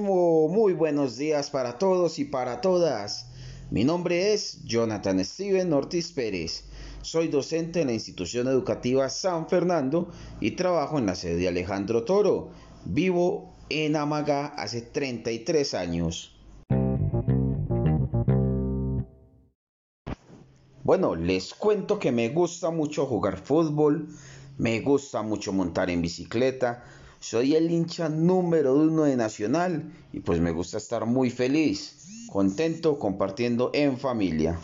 muy buenos días para todos y para todas. Mi nombre es Jonathan Steven Ortiz Pérez. Soy docente en la institución educativa San Fernando y trabajo en la sede de Alejandro Toro. Vivo en Amaga hace 33 años. Bueno, les cuento que me gusta mucho jugar fútbol, me gusta mucho montar en bicicleta, soy el hincha número uno de Nacional y pues me gusta estar muy feliz, contento, compartiendo en familia.